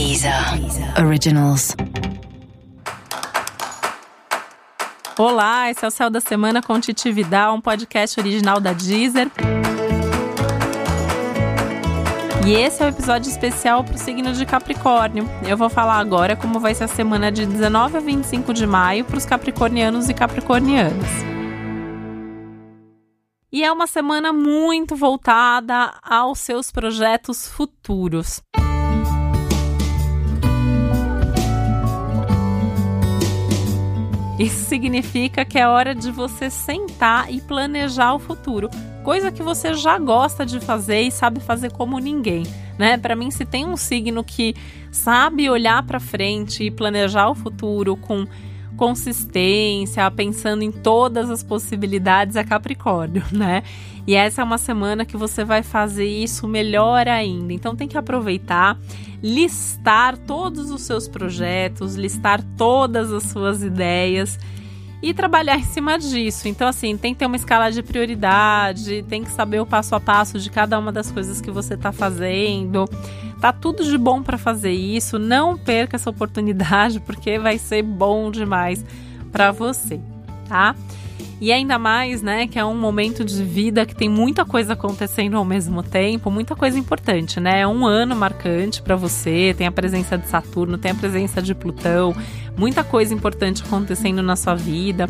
Deezer Originals. Olá, esse é o Céu da Semana com Titi Vidal, um podcast original da Deezer. E esse é o um episódio especial para o signo de Capricórnio. Eu vou falar agora como vai ser a semana de 19 a 25 de maio para os capricornianos e capricornianas. E é uma semana muito voltada aos seus projetos futuros. Isso significa que é hora de você sentar e planejar o futuro, coisa que você já gosta de fazer e sabe fazer como ninguém, né? Para mim, se tem um signo que sabe olhar para frente e planejar o futuro com consistência, pensando em todas as possibilidades, é Capricórnio, né? E essa é uma semana que você vai fazer isso melhor ainda. Então tem que aproveitar, listar todos os seus projetos, listar todas as suas ideias e trabalhar em cima disso. Então, assim, tem que ter uma escala de prioridade, tem que saber o passo a passo de cada uma das coisas que você está fazendo. Tá tudo de bom para fazer isso. Não perca essa oportunidade, porque vai ser bom demais para você, tá? E ainda mais, né, que é um momento de vida que tem muita coisa acontecendo ao mesmo tempo, muita coisa importante, né? É um ano marcante para você, tem a presença de Saturno, tem a presença de Plutão, muita coisa importante acontecendo na sua vida.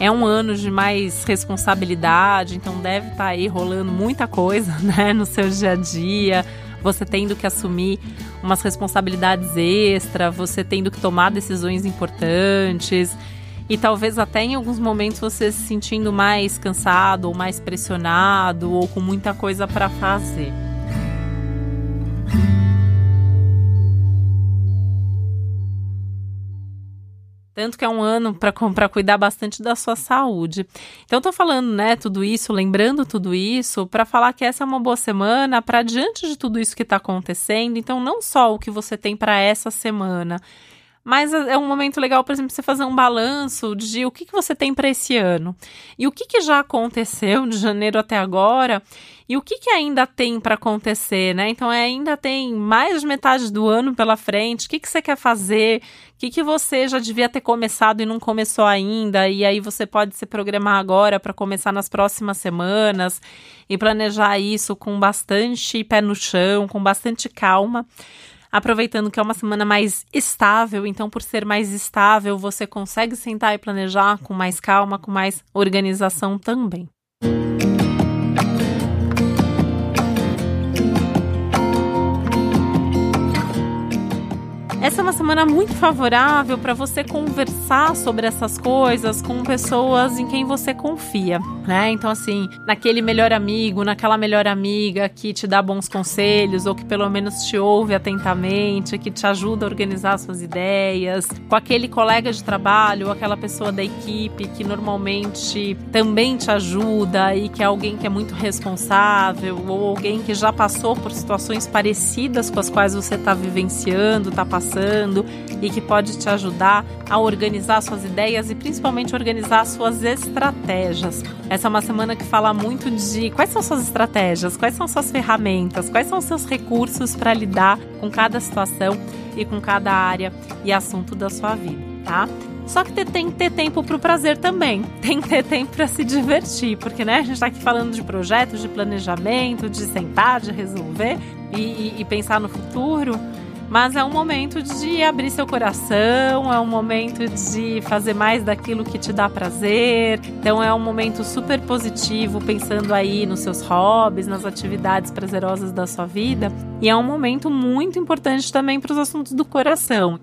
É um ano de mais responsabilidade, então deve estar tá aí rolando muita coisa, né, no seu dia a dia. Você tendo que assumir umas responsabilidades extra, você tendo que tomar decisões importantes e talvez até em alguns momentos você se sentindo mais cansado ou mais pressionado ou com muita coisa para fazer. Tanto que é um ano para cuidar bastante da sua saúde. Então, tô falando, né, tudo isso, lembrando tudo isso, para falar que essa é uma boa semana para diante de tudo isso que está acontecendo. Então, não só o que você tem para essa semana, mas é, é um momento legal, por exemplo, você fazer um balanço de o que, que você tem para esse ano e o que, que já aconteceu de janeiro até agora e o que, que ainda tem para acontecer, né? Então, é, ainda tem mais de metade do ano pela frente. O que, que você quer fazer? O que, que você já devia ter começado e não começou ainda? E aí você pode se programar agora para começar nas próximas semanas e planejar isso com bastante pé no chão, com bastante calma aproveitando que é uma semana mais estável, então por ser mais estável, você consegue sentar e planejar com mais calma, com mais organização também. Uma semana muito favorável para você conversar sobre essas coisas com pessoas em quem você confia, né? Então, assim, naquele melhor amigo, naquela melhor amiga que te dá bons conselhos ou que pelo menos te ouve atentamente, que te ajuda a organizar suas ideias, com aquele colega de trabalho ou aquela pessoa da equipe que normalmente também te ajuda e que é alguém que é muito responsável ou alguém que já passou por situações parecidas com as quais você está vivenciando, está passando passando e que pode te ajudar a organizar suas ideias e principalmente organizar suas estratégias. Essa é uma semana que fala muito de quais são suas estratégias, quais são suas ferramentas, quais são seus recursos para lidar com cada situação e com cada área e assunto da sua vida, tá? Só que tem que ter tempo para o prazer também. Tem que ter tempo para se divertir, porque né, a gente está aqui falando de projetos, de planejamento, de sentar, de resolver e, e, e pensar no futuro. Mas é um momento de abrir seu coração, é um momento de fazer mais daquilo que te dá prazer. Então é um momento super positivo, pensando aí nos seus hobbies, nas atividades prazerosas da sua vida. E é um momento muito importante também para os assuntos do coração.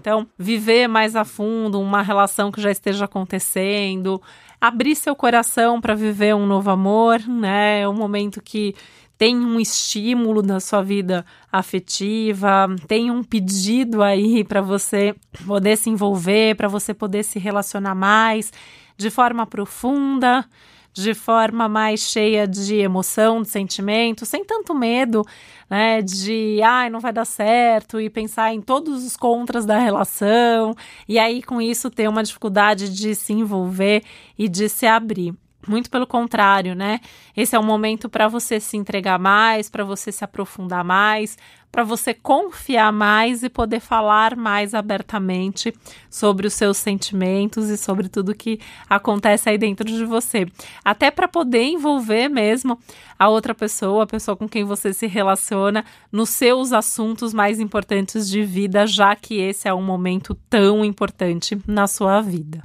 Então, viver mais a fundo uma relação que já esteja acontecendo, abrir seu coração para viver um novo amor, né? É um momento que tem um estímulo na sua vida afetiva, tem um pedido aí para você poder se envolver, para você poder se relacionar mais de forma profunda de forma mais cheia de emoção, de sentimento, sem tanto medo, né, de ai, não vai dar certo e pensar em todos os contras da relação, e aí com isso ter uma dificuldade de se envolver e de se abrir. Muito pelo contrário, né? Esse é um momento para você se entregar mais, para você se aprofundar mais, para você confiar mais e poder falar mais abertamente sobre os seus sentimentos e sobre tudo que acontece aí dentro de você. Até para poder envolver mesmo a outra pessoa, a pessoa com quem você se relaciona, nos seus assuntos mais importantes de vida, já que esse é um momento tão importante na sua vida.